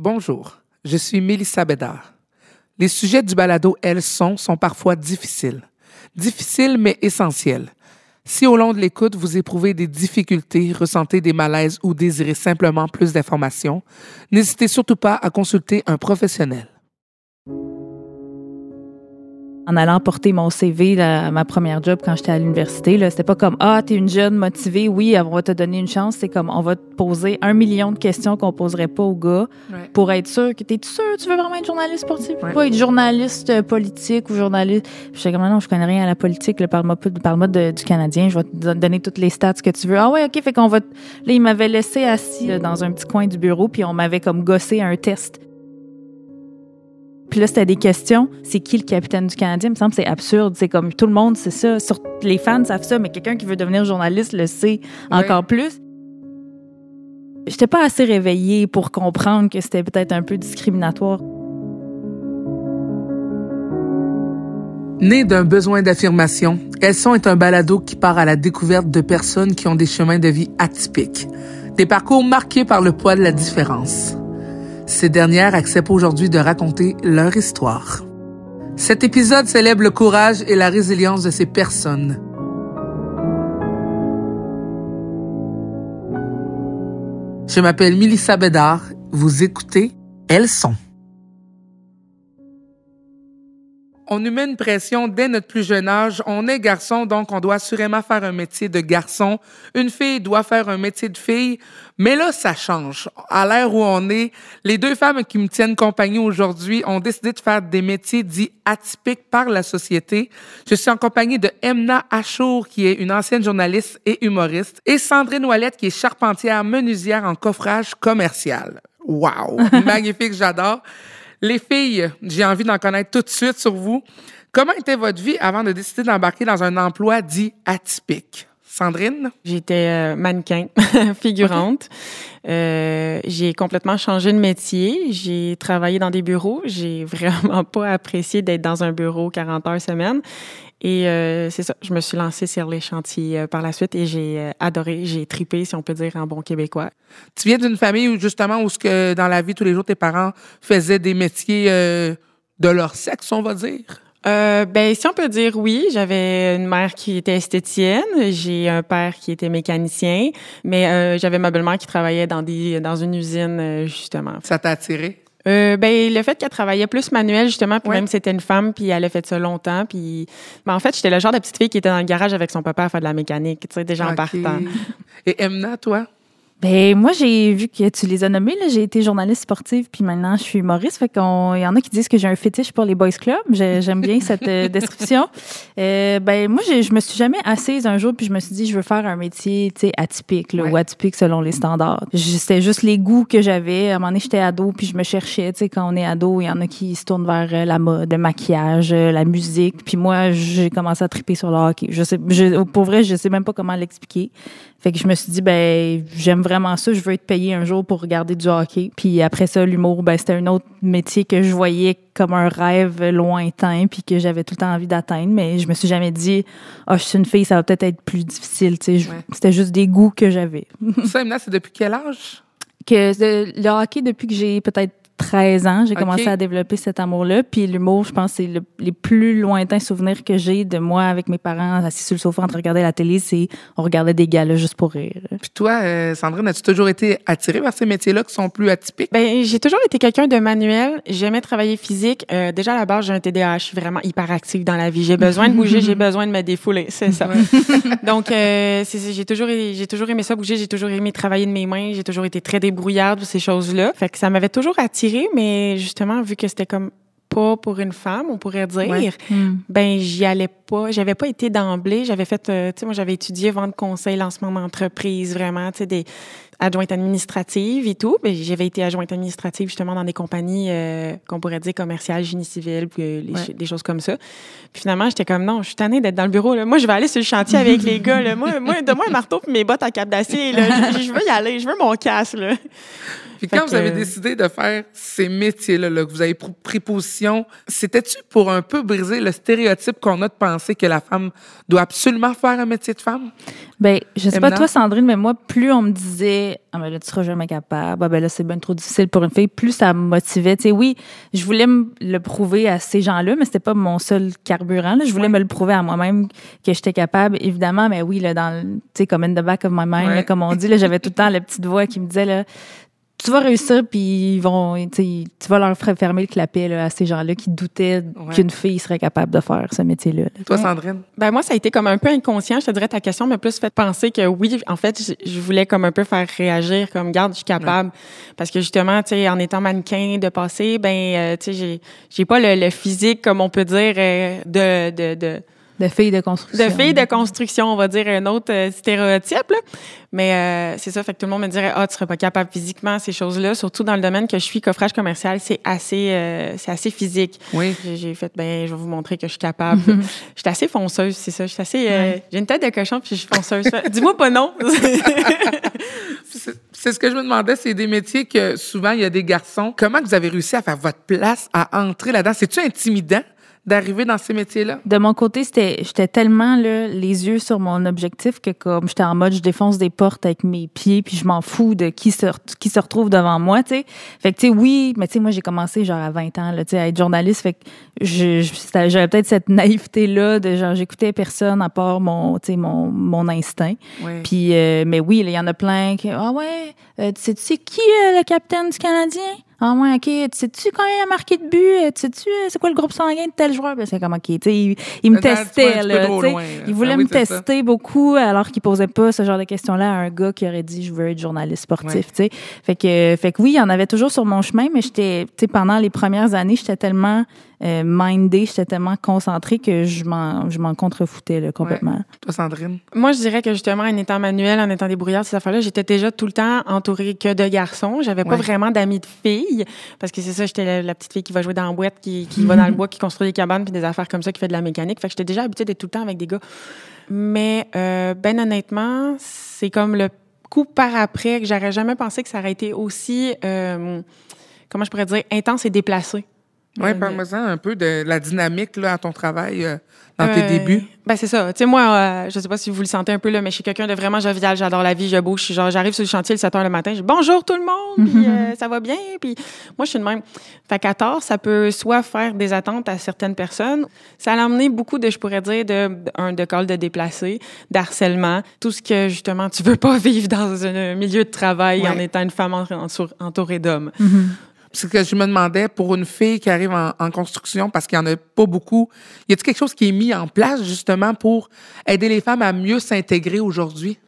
Bonjour, je suis Mélissa Bédard. Les sujets du balado Elles sont sont parfois difficiles. Difficiles mais essentiels. Si au long de l'écoute, vous éprouvez des difficultés, ressentez des malaises ou désirez simplement plus d'informations, n'hésitez surtout pas à consulter un professionnel en allant porter mon CV à ma première job quand j'étais à l'université. C'était pas comme Ah, t'es une jeune motivée, oui, on va te donner une chance. C'est comme on va te poser un million de questions qu'on poserait pas aux gars pour être sûr que t'es sûr tu veux vraiment être journaliste sportif, pas être journaliste euh, politique ou journaliste. Je suis comme non, je connais rien à la politique. Parle-moi parle du Canadien. Je vais te donner toutes les stats que tu veux. Ah ouais, ok, fait qu'on va. Là, il m'avait laissé assis dans un petit coin du bureau, puis on m'avait comme gossé un test. Puis là, c'était des questions. C'est qui le capitaine du Canadien? Il me semble que c'est absurde. C'est comme tout le monde, c'est ça. Sur, les fans savent ça, mais quelqu'un qui veut devenir journaliste le sait encore plus. J'étais pas assez réveillée pour comprendre que c'était peut-être un peu discriminatoire. Né d'un besoin d'affirmation, Elson est un balado qui part à la découverte de personnes qui ont des chemins de vie atypiques, des parcours marqués par le poids de la différence. Ces dernières acceptent aujourd'hui de raconter leur histoire. Cet épisode célèbre le courage et la résilience de ces personnes. Je m'appelle Milissa Bédard. Vous écoutez Elles sont. On nous met une pression dès notre plus jeune âge. On est garçon, donc on doit assurément faire un métier de garçon. Une fille doit faire un métier de fille. Mais là, ça change. À l'ère où on est, les deux femmes qui me tiennent compagnie aujourd'hui ont décidé de faire des métiers dits atypiques par la société. Je suis en compagnie de Emna Achour, qui est une ancienne journaliste et humoriste, et Sandrine Ouellette, qui est charpentière menuisière en coffrage commercial. Wow! Magnifique, j'adore. Les filles, j'ai envie d'en connaître tout de suite sur vous. Comment était votre vie avant de décider d'embarquer dans un emploi dit atypique? Sandrine? J'étais euh, mannequin, figurante. Euh, j'ai complètement changé de métier. J'ai travaillé dans des bureaux. J'ai vraiment pas apprécié d'être dans un bureau 40 heures semaine. Et euh, c'est ça, je me suis lancée sur les chantiers euh, par la suite et j'ai euh, adoré, j'ai tripé, si on peut dire, en bon québécois. Tu viens d'une famille où, justement, où ce que dans la vie tous les jours, tes parents faisaient des métiers de leur sexe, on va dire? Euh, ben, si on peut dire oui, j'avais une mère qui était esthéticienne, j'ai un père qui était mécanicien, mais j'avais ma belle-mère qui travaillait dans des dans une usine justement. Ça t'a attiré euh, ben, le fait qu'elle travaillait plus manuel, justement, puis même c'était une femme, puis elle a fait ça longtemps. Puis, ben, en fait, j'étais le genre de petite fille qui était dans le garage avec son papa à faire de la mécanique, tu sais, déjà en partant. Et Emna, toi? Ben moi j'ai vu que tu les as nommés là, j'ai été journaliste sportive puis maintenant je suis humoriste fait qu'on il y en a qui disent que j'ai un fétiche pour les boys club, j'aime bien cette euh, description. Euh, ben moi je me suis jamais assise un jour puis je me suis dit je veux faire un métier tu sais atypique là, ou atypique selon les standards. C'était juste les goûts que j'avais. À un moment donné j'étais ado puis je me cherchais, tu sais quand on est ado, il y en a qui se tournent vers euh, la mode, le maquillage, euh, la musique puis moi j'ai commencé à triper sur le hockey. Je sais je, pour vrai, je sais même pas comment l'expliquer. Fait que je me suis dit ben j'aime vraiment ça, je veux être payé un jour pour regarder du hockey. Puis après ça, l'humour, ben, c'était un autre métier que je voyais comme un rêve lointain, puis que j'avais tout le temps envie d'atteindre. Mais je me suis jamais dit, ah, je suis une fille, ça va peut-être être plus difficile. C'était juste des goûts que j'avais. ça, c'est depuis quel âge? Que le hockey, depuis que j'ai peut-être 13 ans, j'ai commencé à développer cet amour-là. Puis l'humour, je pense, c'est les plus lointains souvenirs que j'ai de moi avec mes parents assis sur le sofa en train de regarder la télé, c'est on regardait des galas juste pour rire. Puis toi, euh, Sandrine, as-tu toujours été attirée par ces métiers-là qui sont plus atypiques? Ben, j'ai toujours été quelqu'un de manuel. J'aimais travailler physique. Euh, déjà, à la base, j'ai un TDAH. Je suis vraiment hyper active dans la vie. J'ai besoin de bouger, j'ai besoin de me défouler. C'est ça. Donc, euh, j'ai toujours, j'ai toujours aimé ça bouger. J'ai toujours aimé travailler de mes mains. J'ai toujours été très débrouillarde, ces choses-là. Fait que ça m'avait toujours attirée mais justement, vu que c'était comme pas pour une femme, on pourrait dire, hmm. ben j'y allais pas. J'avais pas été d'emblée. J'avais fait, euh, tu sais, moi j'avais étudié vente conseil, lancement d'entreprise, vraiment, tu sais, des adjointe administrative et tout. Ben, j'avais été adjointe administrative justement dans des compagnies euh, qu'on pourrait dire commerciales, génie civil, puis les, des choses comme ça. Puis finalement, j'étais comme non, je suis tannée d'être dans le bureau. Là. Moi, je vais aller sur le chantier avec les gars. Là. Moi, moi donne-moi un marteau puis mes bottes à cap d'acier. Je, je veux y aller. Je veux mon casque. Là. Puis quand vous avez décidé de faire ces métiers-là, là, que vous avez pris position, c'était-tu pour un peu briser le stéréotype qu'on a de penser que la femme doit absolument faire un métier de femme? Ben, je sais pas toi, Sandrine, mais moi, plus on me disait, ah, ben là, tu seras jamais capable, ah, ben là, c'est bien trop difficile pour une fille, plus ça me motivait. Tu sais, oui, je voulais me le prouver à ces gens-là, mais c'était pas mon seul carburant. Là. Je voulais me le prouver à moi-même que j'étais capable, évidemment, mais oui, là, dans, tu sais, comme in the back of my mind, comme on dit, j'avais tout le temps la petite voix qui me disait, là, tu vas réussir, puis ils vont, tu vas leur fermer le clapet à ces gens-là qui doutaient qu'une fille serait capable de faire ce métier-là. Toi, Sandrine? Ben moi, ça a été comme un peu inconscient. Je te dirais, ta question m'a plus fait penser que oui, en fait, je, voulais comme un peu faire réagir, comme, garde, je suis capable. Parce que justement, tu sais, en étant mannequin de passé, ben, euh, tu sais, j'ai pas le, physique, comme on peut dire, euh, de, de, de de filles de construction. De filles de construction, on va dire un autre euh, stéréotype. Là. Mais euh, c'est ça, fait que tout le monde me dirait ah tu serais pas capable physiquement ces choses-là, surtout dans le domaine que je suis coffrage commercial, c'est assez euh, c'est assez physique. Oui. J'ai fait ben je vais vous montrer que je suis capable. je suis assez fonceuse, c'est ça, je suis assez j'ai une tête de cochon puis je suis fonceuse. Dis-moi pas non. c'est ce que je me demandais, c'est des métiers que souvent il y a des garçons. Comment vous avez réussi à faire votre place à entrer là-dedans? C'est-tu intimidant? D'arriver dans ces métiers-là? De mon côté, c'était, j'étais tellement là, les yeux sur mon objectif que comme j'étais en mode, je défonce des portes avec mes pieds, puis je m'en fous de qui se, qui se retrouve devant moi, tu sais. Fait que, tu sais, oui, mais tu sais, moi, j'ai commencé genre à 20 ans, là, tu sais, à être journaliste. Fait que j'avais peut-être cette naïveté-là de genre, j'écoutais personne à part mon, tu sais, mon, mon instinct. Puis, euh, mais oui, il y en a plein qui, ah ouais, euh, tu sais, qui euh, le capitaine du Canadien? Ah ouais, OK. Tu sais-tu quand il a marqué de but? Euh, tu sais-tu euh, c'est quoi le groupe sanguin de tel joueur? Ben, c'est comme OK. Tu sais, il, il me testait. Là, il voulait me tester beaucoup alors qu'il posait pas ce genre de questions-là à un gars qui aurait dit je veux être journaliste sportif. Tu sais. Fait que, fait que oui, il y en avait toujours sur mon chemin, mais j'étais, tu sais, pendant les premières années, j'étais tellement euh, mindée, j'étais tellement concentrée que je m'en, je m'en contrefoutais là, complètement. Toi, Sandrine? Moi, je dirais que justement, en étant manuel, en étant débrouillard, ces affaires-là, j'étais déjà tout le temps entourée que de garçons. J'avais pas vraiment d'amis de filles parce que c'est ça, j'étais la, petite fille qui va jouer dans la boîte, qui, qui va dans le bois, qui construit des cabanes puis des affaires comme ça, qui fait de la mécanique. Fait que j'étais déjà habituée d'être tout le temps avec des gars. Mais euh, ben honnêtement, c'est comme le coup par après que j'aurais jamais pensé que ça aurait été aussi, euh, comment je pourrais dire, intense et déplacé. Oui, parle-moi un peu de la dynamique là, à ton travail euh, dans tes débuts. Ben c'est ça. Tu sais, moi, euh, je sais pas si vous le sentez un peu, là, mais je suis quelqu'un de vraiment jovial. J'adore la vie, je bouge. Genre, j'arrive sur le chantier le 7 h le matin, je dis bonjour tout le monde, puis euh, ça va bien. Puis moi, je suis de même. Fait qu'à tort, ça peut soit faire des attentes à certaines personnes. Ça a amené beaucoup de, je pourrais dire, de, un, de col de déplacés, d'harcèlement, tout ce que, justement, tu veux pas vivre dans un milieu de travail en étant une femme entourée d'hommes. Mm-hmm. Ce que je me demandais pour une fille qui arrive en, construction, parce qu'il n'y en a pas beaucoup. Y a-t-il quelque chose qui est mis en place justement pour aider les femmes à mieux s'intégrer aujourd'hui?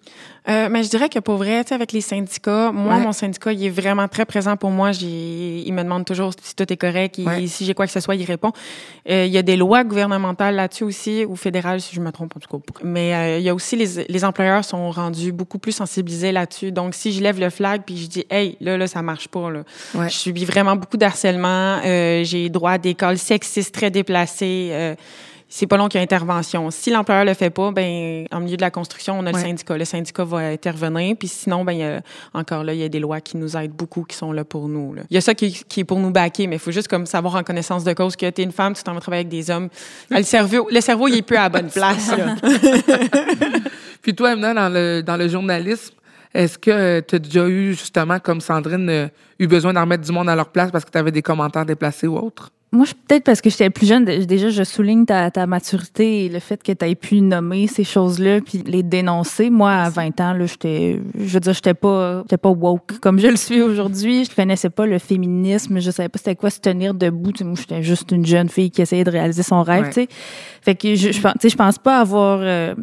Euh, mais je dirais que pour vrai, tu sais, avec les syndicats, moi, mon syndicat, il est vraiment très présent pour moi. Il me demande toujours si tout est correct, si j'ai quoi que ce soit, il répond. Euh, il y a des lois gouvernementales là-dessus aussi, ou fédérales, si je me trompe en tout cas. Mais euh, il y a aussi les, les employeurs sont rendus beaucoup plus sensibilisés là-dessus. Donc, si je lève le flag puis je dis, hey, là, là, ça marche pas, là. Je subis vraiment beaucoup d'harcèlement. Euh, j'ai droit à des calls sexistes très déplacés c'est pas long qu'il y ait intervention. Si l'employeur le fait pas, ben en milieu de la construction, on a le syndicat. Le syndicat va intervenir. Puis sinon, ben y a, encore là, il y a des lois qui nous aident beaucoup, qui sont là pour nous. Il y a ça qui, est pour nous baquer, mais il faut juste comme savoir en connaissance de cause que tu es une femme, tu t'en vas travailler avec des hommes. Le cerveau, le cerveau, il est plus à la bonne place. Puis toi, maintenant, dans le, dans le journalisme, est-ce que tu as déjà eu, justement, comme Sandrine, euh, eu besoin d'en remettre du monde à leur place parce que tu avais des commentaires déplacés ou autres? Moi, peut-être parce que j'étais plus jeune, déjà, je souligne ta, ta maturité et le fait que tu aies pu nommer ces choses-là puis les dénoncer. Moi, à 20 ans, là, j'étais, je veux dire, j'étais pas, j'étais pas woke comme je le suis aujourd'hui. Je connaissais pas le féminisme. Je savais pas c'était quoi se tenir debout. moi, j'étais juste une jeune fille qui essayait de réaliser son rêve, tu sais. Fait que je, je, je pense pas avoir, euh,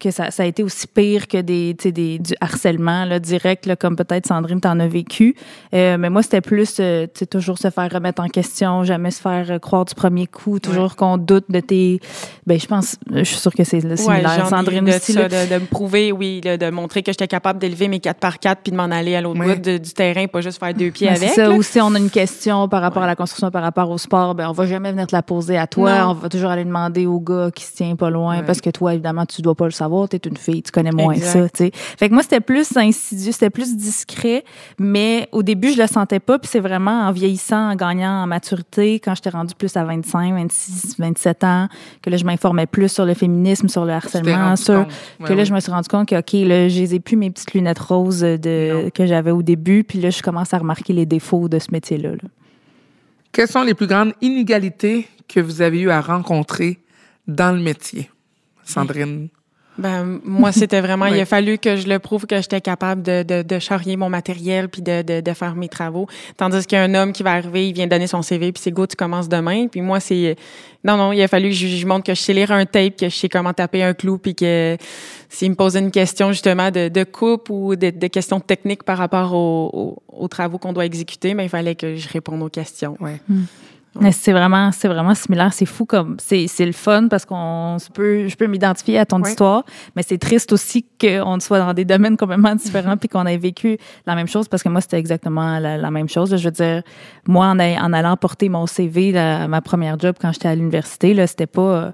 que ça, ça a été aussi pire que des, tu sais, des, du harcèlement là, direct, là, comme peut-être Sandrine t'en a vécu. Euh, mais moi, c'était plus, euh, tu sais, toujours se faire remettre en question, jamais se faire euh, croire du premier coup, toujours qu'on doute de tes... Ben, je pense, je suis sûre que c'est le similaire. Sandrine de, aussi, ça, là. de, de me prouver, oui, là, de montrer que j'étais capable d'élever mes 4 par 4 puis de m'en aller à l'autre Ouais. bout de- du terrain, pas juste faire deux pieds Ben, c'est avec. ça. là. Ou si on a une question par rapport à la construction, par rapport au sport, ben on va jamais venir te la poser à toi. Non. On va toujours aller demander au gars qui se tient pas loin Ouais. parce que toi, évidemment, tu dois pas le savoir. Tu es une fille, tu connais moins Exact. ça. tu sais. Fait que moi, c'était plus insidieux, c'était plus discret. Mais au début, je le sentais pas. Puis c'est vraiment en vieillissant, en gagnant en maturité, quand j'étais rendue plus à 25, 26, 27 ans, que là, je m'informais plus sur le féminisme, sur le t'es harcèlement, sur que Ouais, là, je me suis rendu compte que, OK, là, je les ai plus mes petites lunettes roses de, Non. que j'avais au début. Puis là, je commence à remarquer les défauts de ce métier-là. là. Quelles sont les plus grandes inégalités que vous avez eu à rencontrer dans le métier, Sandrine? Ben, moi, c'était vraiment, il a fallu que je le prouve que j'étais capable de, de, de charrier mon matériel puis de, de, de faire mes travaux. Tandis qu'il y a un homme qui va arriver, il vient donner son CV puis c'est go, tu commences demain. Puis moi, c'est, non, non, il a fallu que je, je montre que je sais lire un tape, que je sais comment taper un clou puis que s'il me posait une question justement de, de coupe ou de, de questions techniques par rapport aux, aux, aux travaux qu'on doit exécuter, ben, il fallait que je réponde aux questions. Ouais. C'est vraiment, c'est vraiment similaire. C'est fou comme, c'est, c'est le fun parce qu'on peut, je peux m'identifier à ton Ouais. histoire, mais c'est triste aussi qu'on soit dans des domaines complètement différents puis qu'on ait vécu la même chose parce que moi, c'était exactement la, la même chose. là. Je veux dire, moi, en, allant porter mon CV, à ma première job quand j'étais à l'université, là, c'était pas, euh,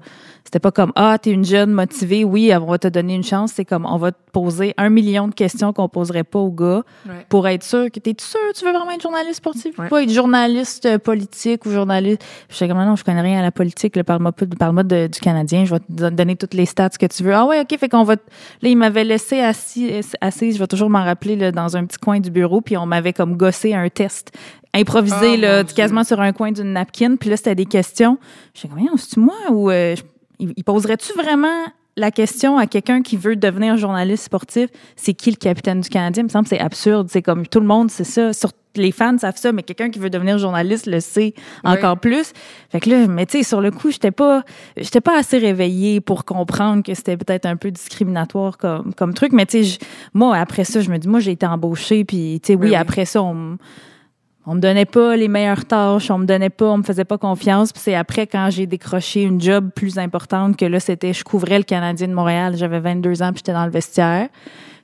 c'était pas comme, ah, t'es une jeune motivée, oui, on va te donner une chance. C'est comme, on va te poser un million de questions qu'on poserait pas aux gars Ouais. pour être sûr que t'es sûr tu veux vraiment être journaliste sportif Ouais. ou pas? Être journaliste euh, politique ou journaliste? Je suis comme non je connais rien à la politique parle-moi parle-moi du Canadien je vais te don- donner toutes les stats que tu veux. Ah ouais ok fait qu'on va là il m'avait laissé assis assise je vais toujours m'en rappeler là, dans un petit coin du bureau puis on m'avait comme gossé un test improvisé Oh, là quasiment sur un coin d'une napkin. Puis là c'était des questions. Je suis comme c'est moi ou euh, il, il poserait-tu vraiment la question à quelqu'un qui veut devenir journaliste sportif, c'est qui le capitaine du Canadien? Il me semble que c'est absurde. C'est comme tout le monde sait ça. Sur, les fans savent ça, mais quelqu'un qui veut devenir journaliste le sait encore plus. Fait que là, mais tu sais, sur le coup, j'étais pas, j'étais pas assez réveillée pour comprendre que c'était peut-être un peu discriminatoire comme, comme truc. Mais tu sais, moi, après ça, je me dis, moi, j'ai été embauchée, puis tu sais, oui, oui. après ça, on me- on me donnait pas les meilleures tâches, on me donnait pas, on me faisait pas confiance. Puis c'est après quand j'ai décroché une job plus importante que là c'était, je couvrais le Canadien de Montréal, j'avais 22 ans puis j'étais dans le vestiaire.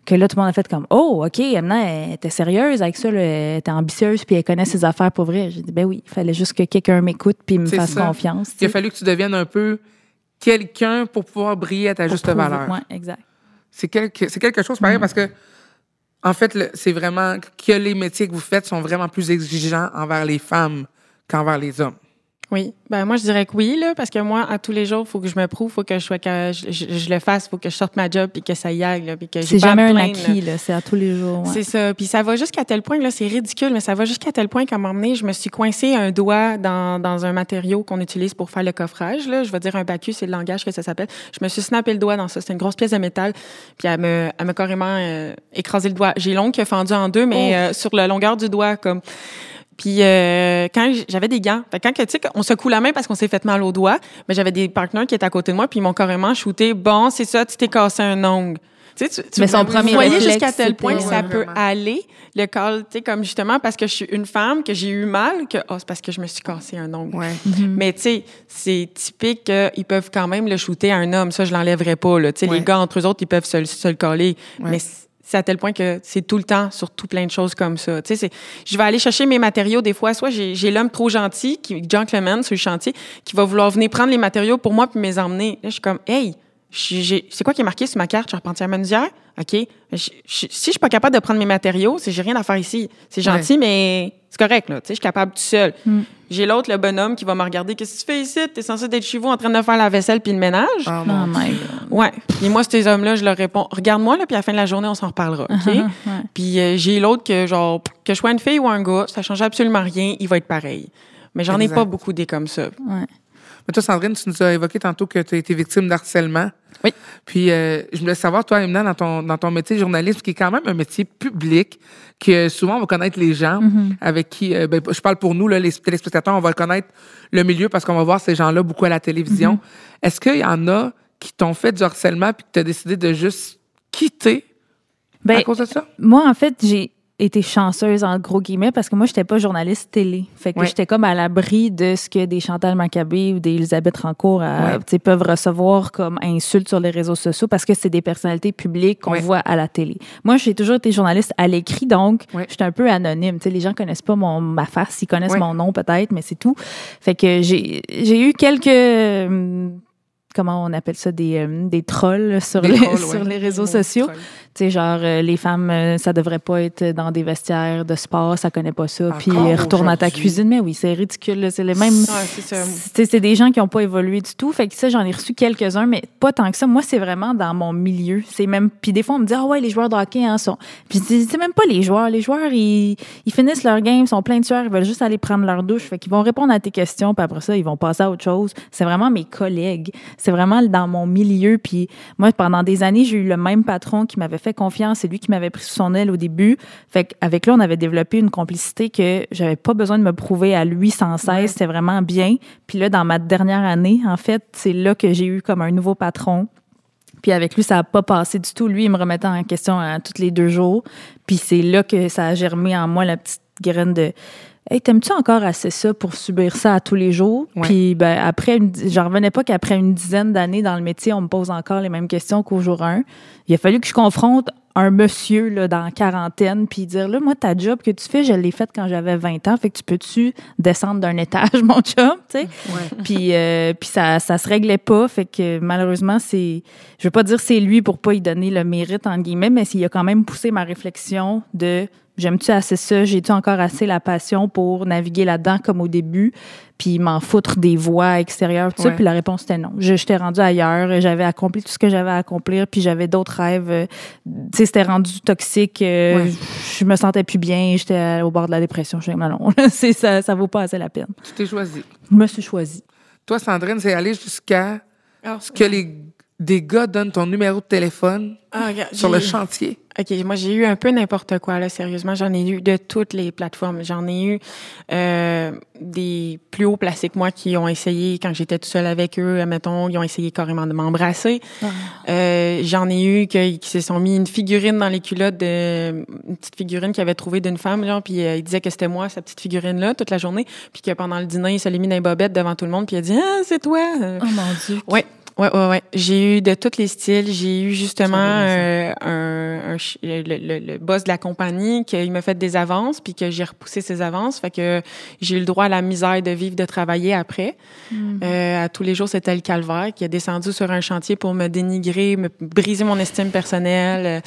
Que là tout le monde a fait comme oh ok, maintenant elle était sérieuse avec ça, là, elle était ambitieuse puis elle connaît ses affaires pour vrai. J'ai dit ben oui, il fallait juste que quelqu'un m'écoute puis me fasse ça. confiance. Il a fallu que tu deviennes un peu quelqu'un pour pouvoir briller à ta Pour juste prouver- valeur. Ouais, exact. C'est quelque, c'est quelque chose pareil parce que, en fait, c'est vraiment que les métiers que vous faites sont vraiment plus exigeants envers les femmes qu'envers les hommes. Oui, ben moi je dirais que oui là, parce que moi à tous les jours, faut que je me prouve, faut que je sois que je, je- je le fasse, faut que je sorte ma job puis que ça y aille là, puis que C'est jamais me un acquis là, c'est à tous les jours. ouais. C'est ça. Puis ça va jusqu'à tel point, là, c'est ridicule, mais ça va jusqu'à tel point qu'à un moment donné, je me suis coincé un doigt dans, dans un matériau qu'on utilise pour faire le coffrage. Là. Je vais dire un bacu, c'est le langage que ça s'appelle. Je me suis snappé le doigt dans ça. C'est une grosse pièce de métal. Puis elle me, elle m'a carrément euh, écrasé le doigt. J'ai l'ongle qui a fendu en deux, mais euh, sur la longueur du doigt, comme. Puis euh, quand j'avais des gants, fait que quand que, tu sais on secoue la main parce qu'on s'est fait mal au doigt, mais j'avais des partenaires qui étaient à côté de moi puis ils m'ont carrément shooté. Bon, c'est ça, tu t'es cassé un ongle. Tu sais, tu, tu Mais son vous voyez jusqu'à tel point que ça Ouais, peut vraiment. aller le col, tu sais comme justement parce que je suis une femme que j'ai eu mal que oh c'est parce que je me suis cassé un ongle. Ouais. Mais tu sais, c'est typique qu'ils peuvent quand même le shooter à un homme. Ça, je l'enlèverais pas. Là. Tu sais, Ouais. Les gars, entre eux autres, ils peuvent se, le- se le coller. Ouais. Mais c- c'est à tel point que c'est tout le temps sur tout plein de choses comme ça. Tu sais, je vais aller chercher mes matériaux des fois. Soit j'ai l'homme trop gentil, qui, gentleman sur le chantier, qui va vouloir venir prendre les matériaux pour moi puis me les emmener. Là, je suis comme, hey, c'est quoi qui est marqué sur ma carte? Charpentière menuisière? OK. Je- je- si je suis pas capable de prendre mes matériaux, c'est j'ai rien à faire ici. C'est gentil, mais c'est correct, là. Tu sais, je suis capable tout seul. J'ai l'autre, le bonhomme, qui va me regarder. Qu'est-ce que tu fais ici? T'es censé être chez vous en train de faire la vaisselle puis le ménage? Oh, Oh mon my Dieu. God. Ouais. Puis moi, ces hommes-là, je leur réponds, regarde-moi, là, puis à la fin de la journée, on s'en reparlera, OK? Ouais. Puis euh, j'ai l'autre que, genre, que je sois une fille ou un gars, ça change absolument rien, il va être pareil. Mais j'en ai pas beaucoup des comme ça. Ouais. Mais toi, Sandrine, tu nous as évoqué tantôt que tu as été victime d'harcèlement. Oui. Puis, euh, je voulais savoir, toi, Emna, dans ton, dans ton métier de journaliste, qui est quand même un métier public, que souvent on va connaître les gens avec qui, euh, ben, je parle pour nous, là, les téléspectateurs, on va connaître le milieu parce qu'on va voir ces gens-là beaucoup à la télévision. Est-ce qu'il y en a qui t'ont fait du harcèlement puis que tu as décidé de juste quitter Ben, à cause de ça? Moi, en fait, j'ai été chanceuse, en gros guillemets, parce que moi, j'étais pas journaliste télé. Fait que Ouais. j'étais comme à l'abri de ce que des Chantal Maccabé ou des Elisabeth Rancourt euh, Ouais. peuvent recevoir comme insultes sur les réseaux sociaux parce que c'est des personnalités publiques qu'on Ouais. voit à la télé. Moi, j'ai toujours été journaliste à l'écrit, donc j'étais un peu anonyme. Tu sais, les gens connaissent pas mon, ma face, ils connaissent mon nom peut-être, mais c'est tout. Fait que j'ai j'ai eu quelques... Comment on appelle ça? Des, euh, des trolls sur, Des les, trolls, sur ouais. les réseaux sociaux. Tu sais, genre, euh, les femmes, euh, ça devrait pas être dans des vestiaires de sport, ça connaît pas ça. Puis Encore euh, retourne à ta cuisine. Mais oui, c'est ridicule. C'est les mêmes. Ouais, c'est des gens qui n'ont pas évolué du tout. Fait que ça, j'en ai reçu quelques-uns, mais pas tant que ça. Moi, c'est vraiment dans mon milieu. C'est même. Puis des fois, on me dit, ah ouais, les joueurs de hockey, hein, sont. Puis c'est c'est même pas les joueurs. Les joueurs, ils, ils finissent leur game, ils sont pleins de sueur, ils veulent juste aller prendre leur douche. Fait qu'ils vont répondre à tes questions, puis après ça, ils vont passer à autre chose. C'est vraiment mes collègues. C'est vraiment dans mon milieu. Puis moi, pendant des années, j'ai eu le même patron qui m'avait fait confiance. C'est lui qui m'avait pris sous son aile au début. Fait qu'avec lui, on avait développé une complicité que j'avais pas besoin de me prouver à lui sans cesse. C'était vraiment bien. Puis là, dans ma dernière année, en fait, c'est là que j'ai eu comme un nouveau patron. Puis avec lui, ça n'a pas passé du tout. Lui, il me remettait en question à tous les deux jours. Puis c'est là que ça a germé en moi la petite graine de Hey, t'aimes-tu encore assez ça pour subir ça à tous les jours? Ouais. Puis ben, après, une, j'en revenais pas qu'après une dizaine d'années dans le métier, on me pose encore les mêmes questions qu'au jour 1. Il a fallu que je confronte un monsieur là, dans la quarantaine, puis dire là, moi, ta job que tu fais, je l'ai faite quand j'avais 20 ans, fait que tu peux-tu descendre d'un étage, mon chum, tu sais? Ouais. puis euh, puis ça ça se réglait pas fait que malheureusement c'est je veux pas dire c'est lui pour pas y donner le mérite entre guillemets mais il a quand même poussé ma réflexion de j'aime-tu assez ça? J'ai-tu encore assez la passion pour naviguer là-dedans comme au début puis m'en foutre des voix extérieures tout ça? Puis la réponse était non. Je j'étais rendue ailleurs. J'avais accompli tout ce que j'avais à accomplir puis j'avais d'autres rêves. Euh, tu sais c'était rendu toxique. Euh, Ouais. je me sentais plus bien. J'étais au bord de la dépression. Je suis non non c'est ça ça vaut pas assez la peine. Tu t'es choisi. je me suis choisie. Toi, Sandrine, c'est aller jusqu'à ce que les, des gars donnent ton numéro de téléphone ah, regarde, sur le chantier. OK, moi j'ai eu un peu n'importe quoi là, sérieusement, j'en ai eu de toutes les plateformes. J'en ai eu euh, des plus hauts placés que moi qui ont essayé quand j'étais tout seul avec eux, admettons, ils ont essayé carrément de m'embrasser. Euh, j'en ai eu que- qui se sont mis une figurine dans les culottes de une petite figurine qu'ils avaient trouvée d'une femme genre puis euh, il disait que c'était moi cette petite figurine là toute la journée, puis que pendant le dîner, il se l'est mis dans les bobettes devant tout le monde puis il a dit "Ah, c'est toi." Oh mon Dieu. Ouais. Ouais, ouais, ouais. J'ai eu de tous les styles. J'ai eu justement euh, un, le, le- le boss de la compagnie qui m'a fait des avances, puis que j'ai repoussé ses avances. Fait que j'ai eu le droit à la misère de vivre, de travailler après. Euh, à tous les jours, c'était le calvaire qui a descendu sur un chantier pour me dénigrer, me briser mon estime personnelle. Euh,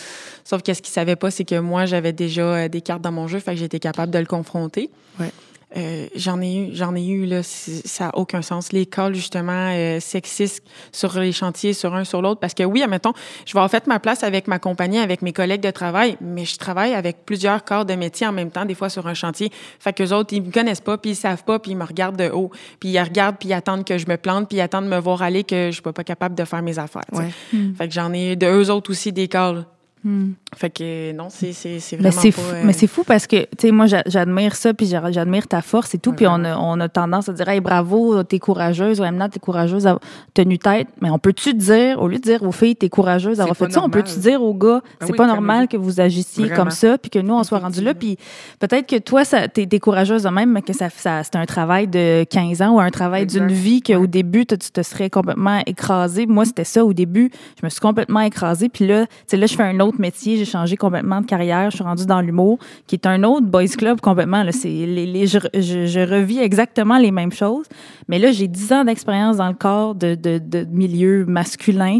sauf que ce qu'il savait pas, c'est que moi, j'avais déjà des cartes dans mon jeu, fait que j'étais capable de le confronter. Ouais. Euh, j'en ai eu, j'en ai eu là, ça a aucun sens. Les calls justement euh, sexistes sur les chantiers, sur un sur l'autre, parce que oui, admettons, je vais en fait ma place avec ma compagnie, avec mes collègues de travail, mais je travaille avec plusieurs corps de métier en même temps, des fois sur un chantier. Fait que autres, ils me connaissent pas, puis ils savent pas, puis ils me regardent de haut, puis ils regardent, puis ils attendent que je me plante, puis ils attendent de me voir aller que je suis pas capable de faire mes affaires. Ouais. Fait que j'en ai eu de eux autres aussi des calls. Hmm. Fait que non, c'est c'est c'est Mais vraiment c'est pas. fou, euh, mais c'est fou parce que tu sais moi j'a- j'admire ça puis j'a- j'admire ta force et tout puis on a, on a tendance à dire hey bravo t'es courageuse ou maintenant t'es courageuse à tenu tête mais on peut-tu dire au lieu de dire aux filles t'es courageuse d'avoir C'est fait pas ça on peut tu normal. dire aux gars Ben c'est oui, pas normal que vous agissiez Vraiment. comme ça puis que nous on soit rendu là puis peut-être que toi ça t'es t'es courageuse de même mais que ça, ça c'est un travail de 15 ans ou un travail Exact. d'une vie qu'au Ouais. début tu te serais complètement écrasé moi c'était ça au début je me suis complètement écrasée puis là tu sais là je fais un autre métier j'ai changé complètement de carrière je suis rendue dans l'humour qui est un autre boys club complètement là c'est les, les- je, je, je revis exactement les mêmes choses mais là j'ai 10 ans d'expérience dans le corps de, de, de milieu masculin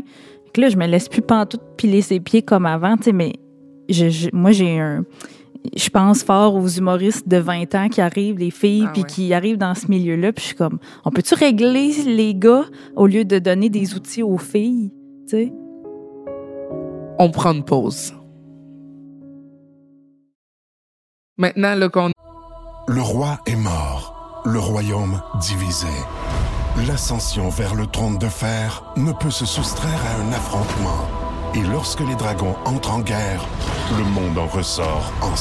que là je me laisse plus pantoute piler ses pieds comme avant tu sais mais je, je- moi j'ai un je pense fort aux humoristes de 20 ans qui arrivent, les filles, Ah puis ouais. qui arrivent dans ce milieu-là. Puis je suis comme, on peut-tu régler les gars au lieu de donner des outils aux filles? Tu sais? On prend une pause. Maintenant, qu'on Le roi est mort, le royaume divisé. L'ascension vers le trône de fer ne peut se soustraire à un affrontement. Et lorsque les dragons entrent en guerre, le monde en ressort en.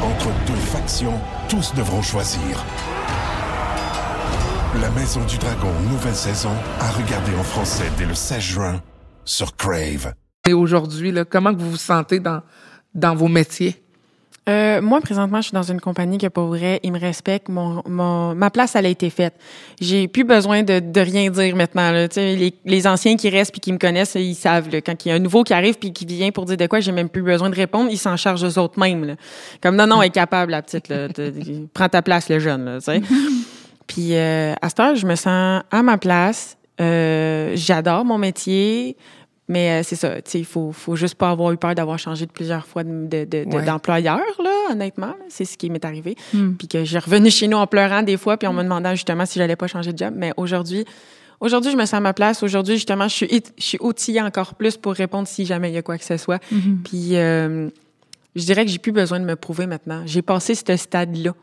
Entre deux factions, tous devront choisir. La Maison du Dragon, nouvelle saison, à regarder en français dès le 16 juin sur Crave. Et aujourd'hui, là, comment vous vous sentez dans, dans vos métiers? Euh, moi, présentement, je suis dans une compagnie que, pour vrai, ils me respectent. Mon, mon, ma place, elle a été faite. J'ai plus besoin de, de rien dire maintenant. Là. Les, les anciens qui restent puis qui me connaissent, ils savent. Là, quand il y a un nouveau qui arrive puis qui vient pour dire de quoi, j'ai même plus besoin de répondre. Ils s'en chargent eux autres mêmes. Là. Comme non, non, elle est capable, la petite. Là, de- de- prends ta place, le jeune. Là. puis euh, à cette heure, je me sens à ma place. Euh, J'adore mon métier. Mais euh, c'est ça, tu sais, il faut, faut juste pas avoir eu peur d'avoir changé de plusieurs fois de, de- de- de- Ouais. d'employeur, là, honnêtement. C'est ce qui m'est arrivé. Hmm. Puis que j'ai revenu chez nous en pleurant des fois, puis en me demandant justement si j'allais pas changer de job. Mais aujourd'hui, aujourd'hui, je me sens à ma place. Aujourd'hui, justement, je suis, it- je suis outillée encore plus pour répondre si jamais il y a quoi que ce soit. Mhm. Puis euh, je dirais que j'ai plus besoin de me prouver maintenant. J'ai passé ce stade-là.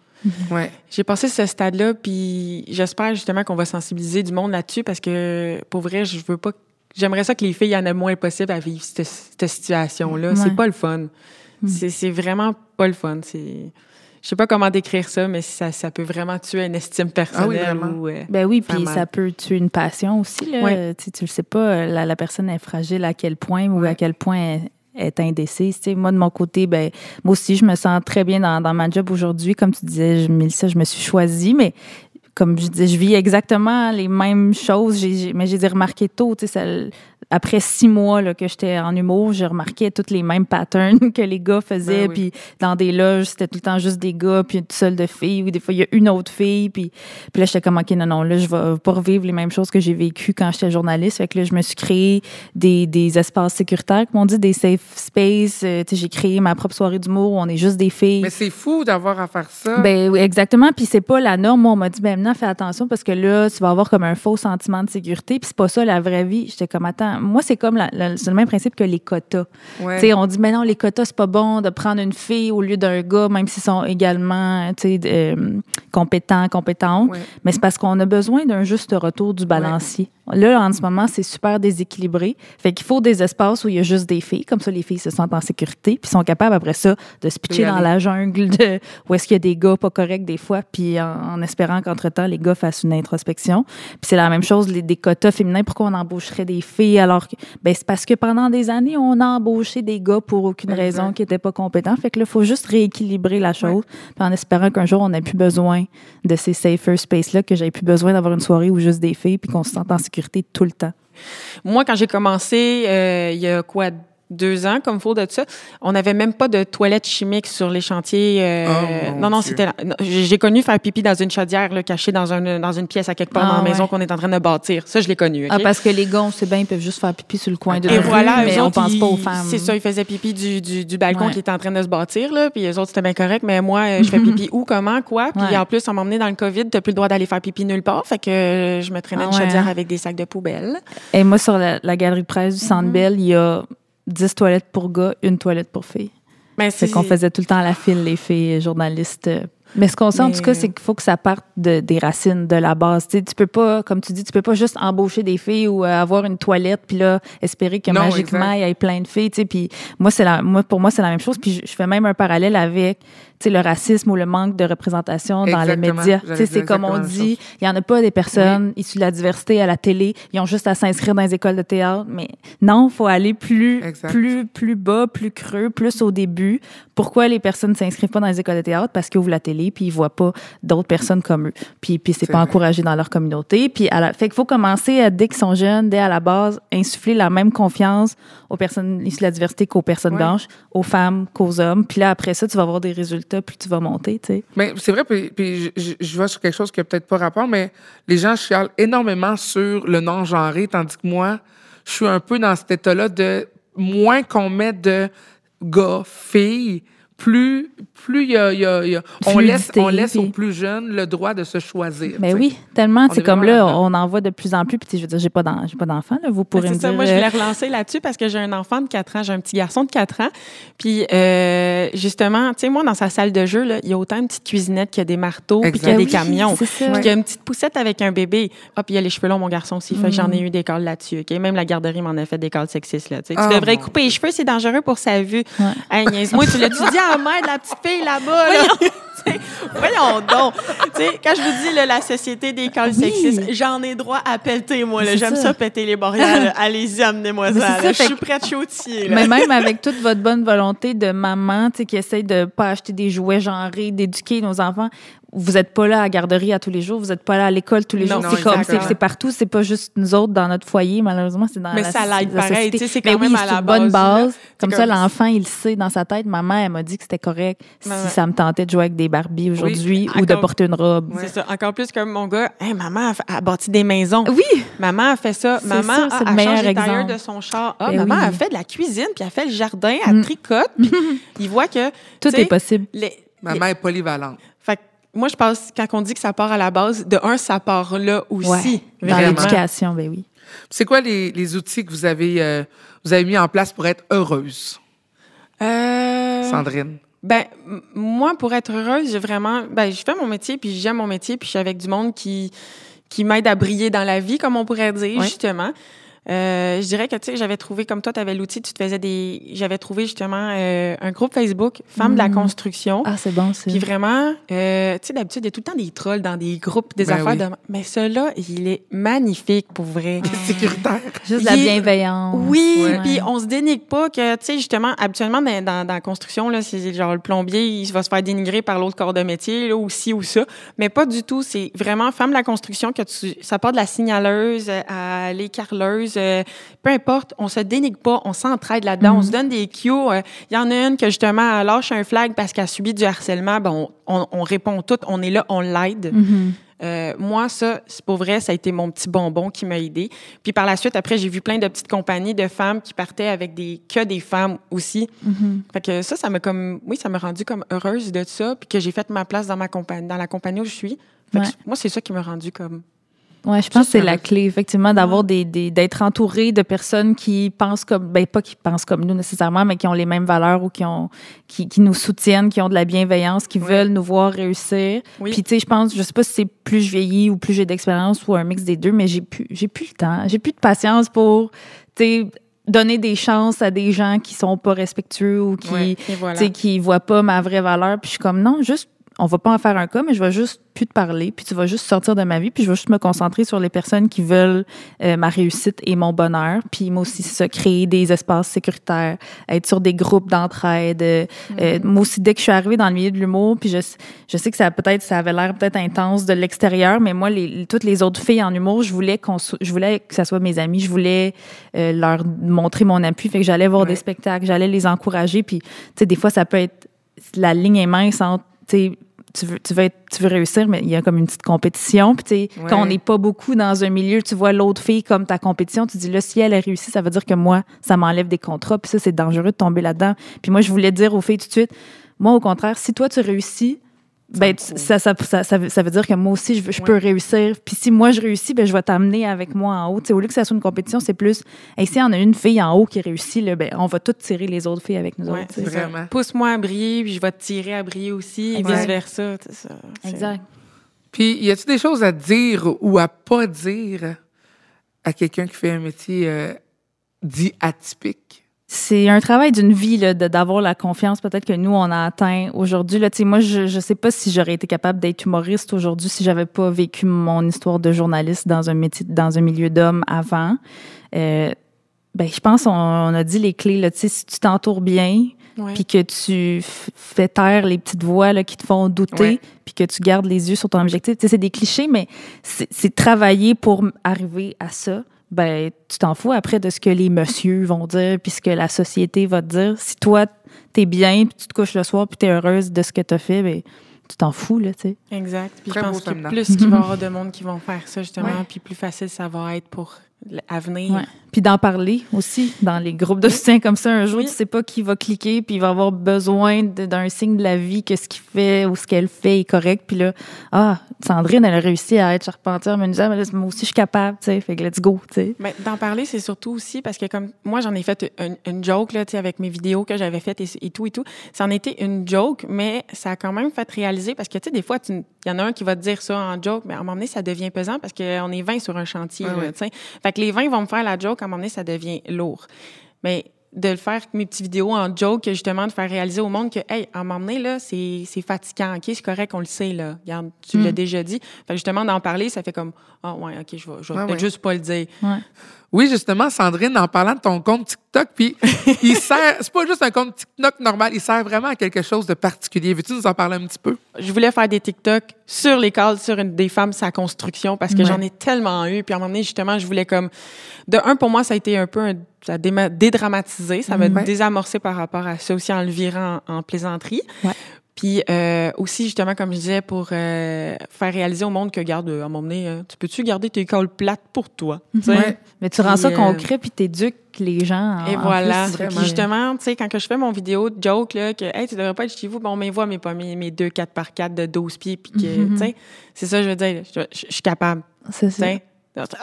Ouais. J'ai passé ce stade-là, puis j'espère justement qu'on va sensibiliser du monde là-dessus parce que pour vrai, je veux pas. J'aimerais ça que les filles en aient le moins possible à vivre cette, cette situation-là. Ouais. C'est pas le fun. C'est c'est vraiment pas le fun. C'est. Je sais pas comment décrire ça, mais ça, ça peut vraiment tuer une estime personnelle. vraiment. ou, euh, Ben oui, puis ça peut tuer une passion aussi. Là. Ouais. Tu sais, tu le sais pas, la, la personne est fragile à quel point ou Ouais. à quel point elle est indécise. Moi, de mon côté, ben, moi aussi, je me sens très bien dans, dans ma job aujourd'hui. Comme tu disais, Mélissa, je me suis choisie, mais comme je disais, je vis exactement les mêmes choses, j'ai- j'ai- mais j'ai remarqué tôt, tu sais, ça- après six mois là, que j'étais en humour, je remarquais tous les mêmes patterns que les gars faisaient, Ben oui. puis dans des loges, c'était tout le temps juste des gars, puis une seule de filles, ou des fois, il y a une autre fille, puis, puis là, j'étais comme, OK, non, non, là, je vais pas revivre les mêmes choses que j'ai vécues quand j'étais journaliste. Fait que là, je me suis créé des, des espaces sécuritaires, comme on dit, des safe space. Euh, tu sais, j'ai créé ma propre soirée d'humour où on est juste des filles. Mais c'est fou d'avoir à faire ça. Ben oui, exactement. Puis c'est pas la norme. Moi, on m'a dit, ben maintenant, fais attention parce que là, tu vas avoir comme un faux sentiment de sécurité. Puis c'est pas ça la vraie vie. J'étais comme, attends, moi, c'est comme la- la- c'est le même principe que les quotas. Ouais. Tu sais, on dit, mais non, les quotas, c'est pas bon de prendre une fille au lieu d'un gars, même s'ils sont également, tu sais, euh, compétents, compétentes. Ouais. Mais c'est parce qu'on a besoin d'un juste retour du balancier. Là, en ce moment, c'est super déséquilibré. Fait qu'il faut des espaces où il y a juste des filles. Comme ça, les filles se sentent en sécurité. Puis sont capables, après ça, de se pitcher dans la jungle de où est-ce qu'il y a des gars pas corrects des fois. Puis en, en espérant qu'entre-temps, les gars fassent une introspection. Puis c'est la même chose, les, des quotas féminins. Pourquoi on embaucherait des filles alors que. Ben, c'est parce que pendant des années, on a embauché des gars pour aucune raison qui n'étaient pas compétents. Fait que là, il faut juste rééquilibrer la chose. Puis en espérant qu'un jour, on n'ait plus besoin de ces safer space-là, que j'avais plus besoin d'avoir une soirée où juste des filles, puis qu'on se sente en sécurité tout le temps. Moi, quand j'ai commencé, euh, il y a quoi, deux ans, comme faut de ça, on n'avait même pas de toilettes chimiques sur les chantiers. euh, Oh, non, non, c'était. J'ai connu faire pipi dans une chaudière, là, cachée dans, un, dans une pièce à quelque part Ah, dans la maison ouais. qu'on est en train de bâtir. Ça, je l'ai connu. Ah, parce que les gars, on sait bien, ils peuvent juste faire pipi sur le coin de Et la rue, voilà, mais eux on autres, pense pas aux femmes. C'est ça, ils faisaient pipi du, du, du balcon Ouais. qui était en train de se bâtir, là. Puis les autres, c'était bien correct. Mais moi, euh, je fais pipi où, comment, quoi. Puis Ouais. en plus, on m'a emmené dans le COVID, t'as plus le droit d'aller faire pipi nulle part. Fait que euh, je me traînais Ah une ouais, chaudière hein? avec des sacs de poubelle. Et moi, sur la, la galerie de presse du Mm-hmm. Centre Bell, il y a 10 toilettes pour gars, une toilette pour filles. Mais C'est qu'on faisait tout le temps la file, les filles journalistes. Mais ce qu'on sait, en tout cas, c'est qu'il faut que ça parte de, des racines, de la base. Tu sais, tu peux pas, comme tu dis, tu peux pas juste embaucher des filles ou euh, avoir une toilette puis là espérer que Non, magiquement il y ait plein de filles. Tu sais, puis moi, c'est la, moi, pour moi, c'est la même chose. Puis je, je fais même un parallèle avec, le racisme ou le manque de représentation dans les médias. C'est comme on dit, il y en a pas des personnes issues de la diversité à la télé. Ils ont juste à s'inscrire dans les écoles de théâtre. Mais non, faut aller plus, Exact. plus, plus bas, plus creux, plus au début. Pourquoi les personnes ne s'inscrivent pas dans les écoles de théâtre? Parce qu'ils ouvrent la télé puis ils voient pas d'autres personnes comme eux. Puis, puis c'est pas vrai. encouragé dans leur communauté. Puis à la, fait qu'il faut commencer à, dès qu'ils sont jeunes, dès à la base, insuffler la même confiance aux personnes issues de la diversité qu'aux personnes blanches, aux femmes qu'aux hommes. Puis là, après ça, tu vas avoir des résultats, puis tu vas monter. Mais c'est vrai, puis, je, je- vois sur quelque chose qui a peut-être pas rapport, mais les gens chialent énormément sur le non-genré, tandis que moi, je suis un peu dans cet état-là de moins qu'on met de gars, filles, plus plus il y a, il y a- il y a- on laisse on laisse aux plus jeunes le droit de se choisir. Mais sais. oui, tellement. C'est est comme là, on en voit de plus en plus. Puis je veux dire, j'ai pas d'en- j'ai pas d'enfants, là. Vous pourrez C'est me ça, dire. moi, je euh, voulais relancer là-dessus parce que j'ai un enfant de 4 ans, j'ai un petit garçon de 4 ans. Puis, euh, justement, tu sais, moi, dans sa salle de jeu, là, il y a autant une petite cuisinette qu'il y a des marteaux, puis qu'il y a des Oui, camions. Puis qu'il y a une petite poussette avec un bébé. Ah, puis il y a les cheveux longs, mon garçon aussi. Fait que j'en ai eu des calls là-dessus, OK? Même la garderie m'en a fait des calls sexistes, là. Tu sais, tu Oh, devrais couper les cheveux, c'est dangereux pour sa vue. Ouais. Hey, niaise-moi, tu l'as-tu dit la mère de la petite fille là-bas, là? voyons donc. Quand je vous dis là, la société des Oui. sexistes, j'en ai droit à pelleter, moi. J'aime ça. ça. péter les barrières. Allez-y, amenez-moi ça. Je suis prête chautier. Mais même avec toute votre bonne volonté de maman, qui essaye de pas acheter des jouets genrés, d'éduquer nos enfants, vous êtes pas là à la garderie à tous les jours, vous êtes pas là à l'école tous les Non, jours. C'est comme, c'est partout, c'est pas juste nous autres dans notre foyer, malheureusement, c'est dans Mais la, ça l'aide la pareil, c'est Mais quand oui, même à la une base, base. Comme ça, l'enfant, il sait dans sa tête. Maman, elle m'a dit que c'était correct si ouais. ça me tentait de jouer avec des Barbies aujourd'hui ou de porter une robe. C'est ça. Encore plus comme mon gars, Hey, maman a, a bâti des maisons. Oui, Maman a fait ça. Maman ça, a, a changé de son char. Ah, Ben maman oui. a fait de la cuisine, puis elle fait le jardin, elle Mm. tricote. Puis il voit que... tout est possible. les- Maman est polyvalente. Fait que moi, je pense, quand on dit que ça part à la base, de un, ça part là aussi. Ouais. Dans l'éducation, ben oui. C'est quoi les, les outils que vous avez, euh, vous avez mis en place pour être heureuse, Euh, Sandrine? Ben, moi, pour être heureuse, j'ai vraiment... Ben, je fais mon métier, puis j'aime mon métier, puis je suis avec du monde qui, qui m'aide à briller dans la vie, comme on pourrait dire, justement. Euh, je dirais que, tu sais, j'avais trouvé, comme toi, tu avais l'outil, tu te faisais des... J'avais trouvé, justement, euh, un groupe Facebook, Femmes de la Mm. construction. Ah, c'est bon, ça. Puis vraiment, euh, tu sais, d'habitude, il y a tout le temps des trolls dans des groupes, des Ben affaires oui. de... Mais celui-là, il est magnifique, pour vrai. Sécuritaire. Juste la il est- bienveillance. Oui, puis on se dénigre pas que, tu sais, justement, habituellement, dans, dans, dans la construction, là, c'est genre le plombier, il va se faire dénigrer par l'autre corps de métier, là, ou ci ou ça. Mais pas du tout. C'est vraiment femme de la construction que tu, ça part de la signaleuse euh, à l'écarleuse, euh, peu importe, on se dénigre pas, on s'entraide là-dedans, on se donne des cues. euh, Il y en a une que, justement, elle lâche un flag parce qu'elle a subi du harcèlement, ben, on, on, on répond tout, on est là, on l'aide. Mhm. Euh, moi, ça, c'est pour vrai, ça a été mon petit bonbon qui m'a aidé. Puis par la suite, après, j'ai vu plein de petites compagnies de femmes qui partaient avec des que des femmes aussi. Mhm. Fait que ça, ça m'a comme, oui, ça m'a rendu comme heureuse de ça, puis que j'ai fait ma place dans ma compagnie, dans la compagnie où je suis. Fait que moi, c'est ça qui m'a rendu comme. Ouais, je pense que c'est la clé, effectivement, d'avoir des, des- d'être entouré de personnes qui pensent comme, ben pas qui pensent comme nous nécessairement, mais qui ont les mêmes valeurs ou qui ont, qui, qui nous soutiennent, qui ont de la bienveillance, qui veulent nous voir réussir. Oui. Puis tu sais, je pense, je sais pas si c'est plus je vieillis ou plus j'ai d'expérience ou un mix des deux, mais j'ai plus, j'ai plus le temps, j'ai plus de patience pour, tu sais, donner des chances à des gens qui sont pas respectueux ou qui, Ouais. Voilà. tu sais, qui voient pas ma vraie valeur. Puis je suis comme, non, juste, on va pas en faire un cas, mais je vais juste plus te parler, puis tu vas juste sortir de ma vie, puis je vais juste me concentrer sur les personnes qui veulent euh, ma réussite et mon bonheur. Puis moi aussi, ça, créer des espaces sécuritaires, être sur des groupes d'entraide. Euh, euh, moi aussi, dès que je suis arrivée dans le milieu de l'humour, puis je, je sais que ça peut-être, ça avait l'air peut-être intense de l'extérieur, mais moi, les, toutes les autres filles en humour, je voulais qu'on, je voulais que ça soit mes amis, je voulais euh, leur montrer mon appui, fait que j'allais voir Ouais. des spectacles, j'allais les encourager, puis tu sais, des fois, ça peut être la ligne est mince entre, tu veux, tu veux, être- tu veux réussir, mais il y a comme une petite compétition. Puis, tu sais, Ouais. quand on n'est pas beaucoup dans un milieu, tu vois l'autre fille comme ta compétition, tu dis là, si elle a réussi, ça veut dire que moi, ça m'enlève des contrats. Puis ça, c'est dangereux de tomber là-dedans. Puis moi, je voulais dire aux filles tout de suite, moi, au contraire, si toi, tu réussis, ben, tu- ça, ça, ça, ça, veut, ça veut dire que moi aussi, je, peux réussir. Puis si moi, je réussis, ben, je vais t'amener avec moi en haut. Au lieu que ça soit une compétition, c'est plus, hey, si on a une fille en haut qui réussit, là, ben, on va toutes tirer les autres filles avec nous Ouais, autres. Vraiment. Pousse-moi à briller, puis je vais te tirer à briller aussi, et Exact. vice-versa. Exact. Puis, y a-t-il des choses à dire ou à pas dire à quelqu'un qui fait un métier euh, dit atypique? C'est un travail d'une vie d'avoir la confiance peut-être que nous on a atteint aujourd'hui là. Tu sais, moi je je sais pas si j'aurais été capable d'être humoriste aujourd'hui si j'avais pas vécu mon histoire de journaliste dans un métier dans un milieu d'hommes avant. Euh, ben je pense on, on a dit les clés là. Tu sais, si tu t'entoures bien, puis que tu fais taire les petites voix là, qui te font douter, puis que tu gardes les yeux sur ton objectif. C'est des clichés, mais c'est travailler pour arriver à ça. Ben, tu t'en fous après de ce que les messieurs vont dire, puis ce que la société va te dire. Si toi, t'es bien, puis tu te couches le soir, puis t'es heureuse de ce que t'as fait, ben, tu t'en fous, là, tu sais. Exact. Puis je pense que plus qu'il va y avoir de monde qui vont faire ça, justement, puis plus facile ça va être pour l'avenir. Ouais. Puis d'en parler aussi dans les groupes de soutien comme ça. Un jour, Oui. tu sais pas qui va cliquer, puis il va avoir besoin d'un signe de la vie, que ce qu'il fait ou ce qu'elle fait est correct. Puis là, ah, Sandrine, elle a réussi à être charpentière menuisière, mais là, moi aussi, je suis capable, tu sais. Fait que let's go, tu sais. Mais d'en parler, c'est surtout aussi parce que comme moi, j'en ai fait une, une joke là, tu sais, avec mes vidéos que j'avais faites et, et tout et tout. Ça en était une joke, mais ça a quand même fait réaliser parce que tu sais, des fois, tu- il y en a un qui va te dire ça en joke, mais à un moment donné, ça devient pesant parce qu'on est 20 sur un chantier. Ouais, là, ouais. Fait que les 20 vont me faire la joke, à un moment donné, ça devient lourd. Mais de le faire mes petites vidéos en joke, justement, de faire réaliser au monde que, hey, à m'emmener, là, c'est c'est fatigant, OK? C'est correct, on le sait, là. Regarde, tu Mm. l'as déjà dit. Fait que justement, d'en parler, ça fait comme, ah, ouais, OK, je vais, je vais Ouais, peut-être ouais. juste pas le dire. Ouais. Oui, justement, Sandrine, en parlant de ton compte TikTok, puis il sert, c'est pas juste un compte TikTok normal, il sert vraiment à quelque chose de particulier. Veux-tu nous en parler un petit peu? Je voulais faire des TikTok sur les cadres, sur une, des femmes, sa construction, parce que Ouais. j'en ai tellement eu. Puis à un moment donné, justement, je voulais comme... De un, pour moi, ça a été un peu... Un, ça a déma- dédramatisé. Ça m'a désamorcé par rapport à ça aussi en le virant en, en plaisanterie. Ouais. Puis euh, aussi, justement, comme je disais, pour euh, faire réaliser au monde que, garde, à un moment donné, euh, tu peux-tu garder tes cols plates pour toi? Ouais. Mais tu rends Puis, ça concret, puis t'éduques les gens. en- Et en voilà. plus, Puis justement, tu sais, quand que je fais mon vidéo de joke, là, que, hey, tu devrais pas être chez vous, bon, mais voit mes, pas mes, mes deux 4 par 4 de 12 pieds, puis que, Mhm. tu sais, c'est ça, je veux dire, je, je- je suis capable, C'est ça.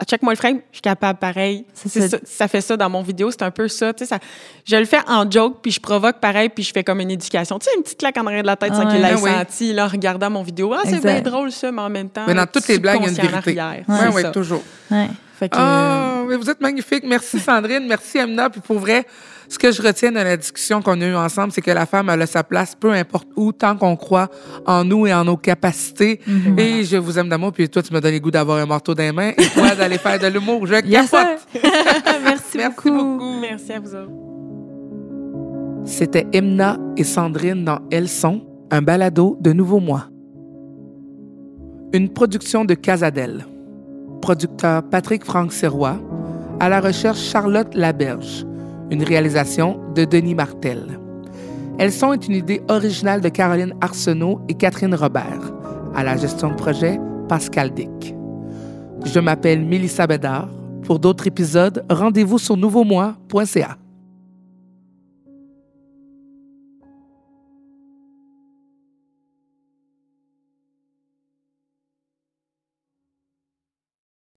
Check-moi le frame, je suis capable pareil. Ça. fait ça dans mon vidéo, c'est un peu ça, tu sais, ça, je le fais en joke, puis je provoque pareil, puis je fais comme une éducation. Tu sais, une petite claque en arrière de la tête sans Ouais. qu'il l'ait Ah oui. senti, là, en regardant mon vidéo. Ah, c'est bien drôle, ça, mais en même temps. Mais dans toutes les blagues, il y a une vérité. arrière. Oui, oui, ça. toujours. Ouais. Fait que, Ah, mais vous êtes magnifique. Merci Sandrine, merci Amina. Puis pour vrai, ce que je retiens de la discussion qu'on a eue ensemble, c'est que la femme elle a sa place, peu importe où, tant qu'on croit en nous et en nos capacités. Mhm. Et je vous aime d'amour. Puis toi, tu me donnes le goût d'avoir un marteau dans les mains et toi d'aller faire de l'humour. Je Yes, capote. Merci, Merci beaucoup. beaucoup. Merci à vous autres. C'était Emna et Sandrine dans Elles sont, un balado de Nouveau Mois. Une production de Casadel. Producteur Patrick Franck Serrois. À la recherche Charlotte Laberge. Une réalisation de Denis Martel. Elles sont une idée originale de Caroline Arsenault et Catherine Robert. À la gestion de projet, Pascal Dick. Je m'appelle Mélissa Bédard. Pour d'autres épisodes, rendez-vous sur nouveaumois.ca.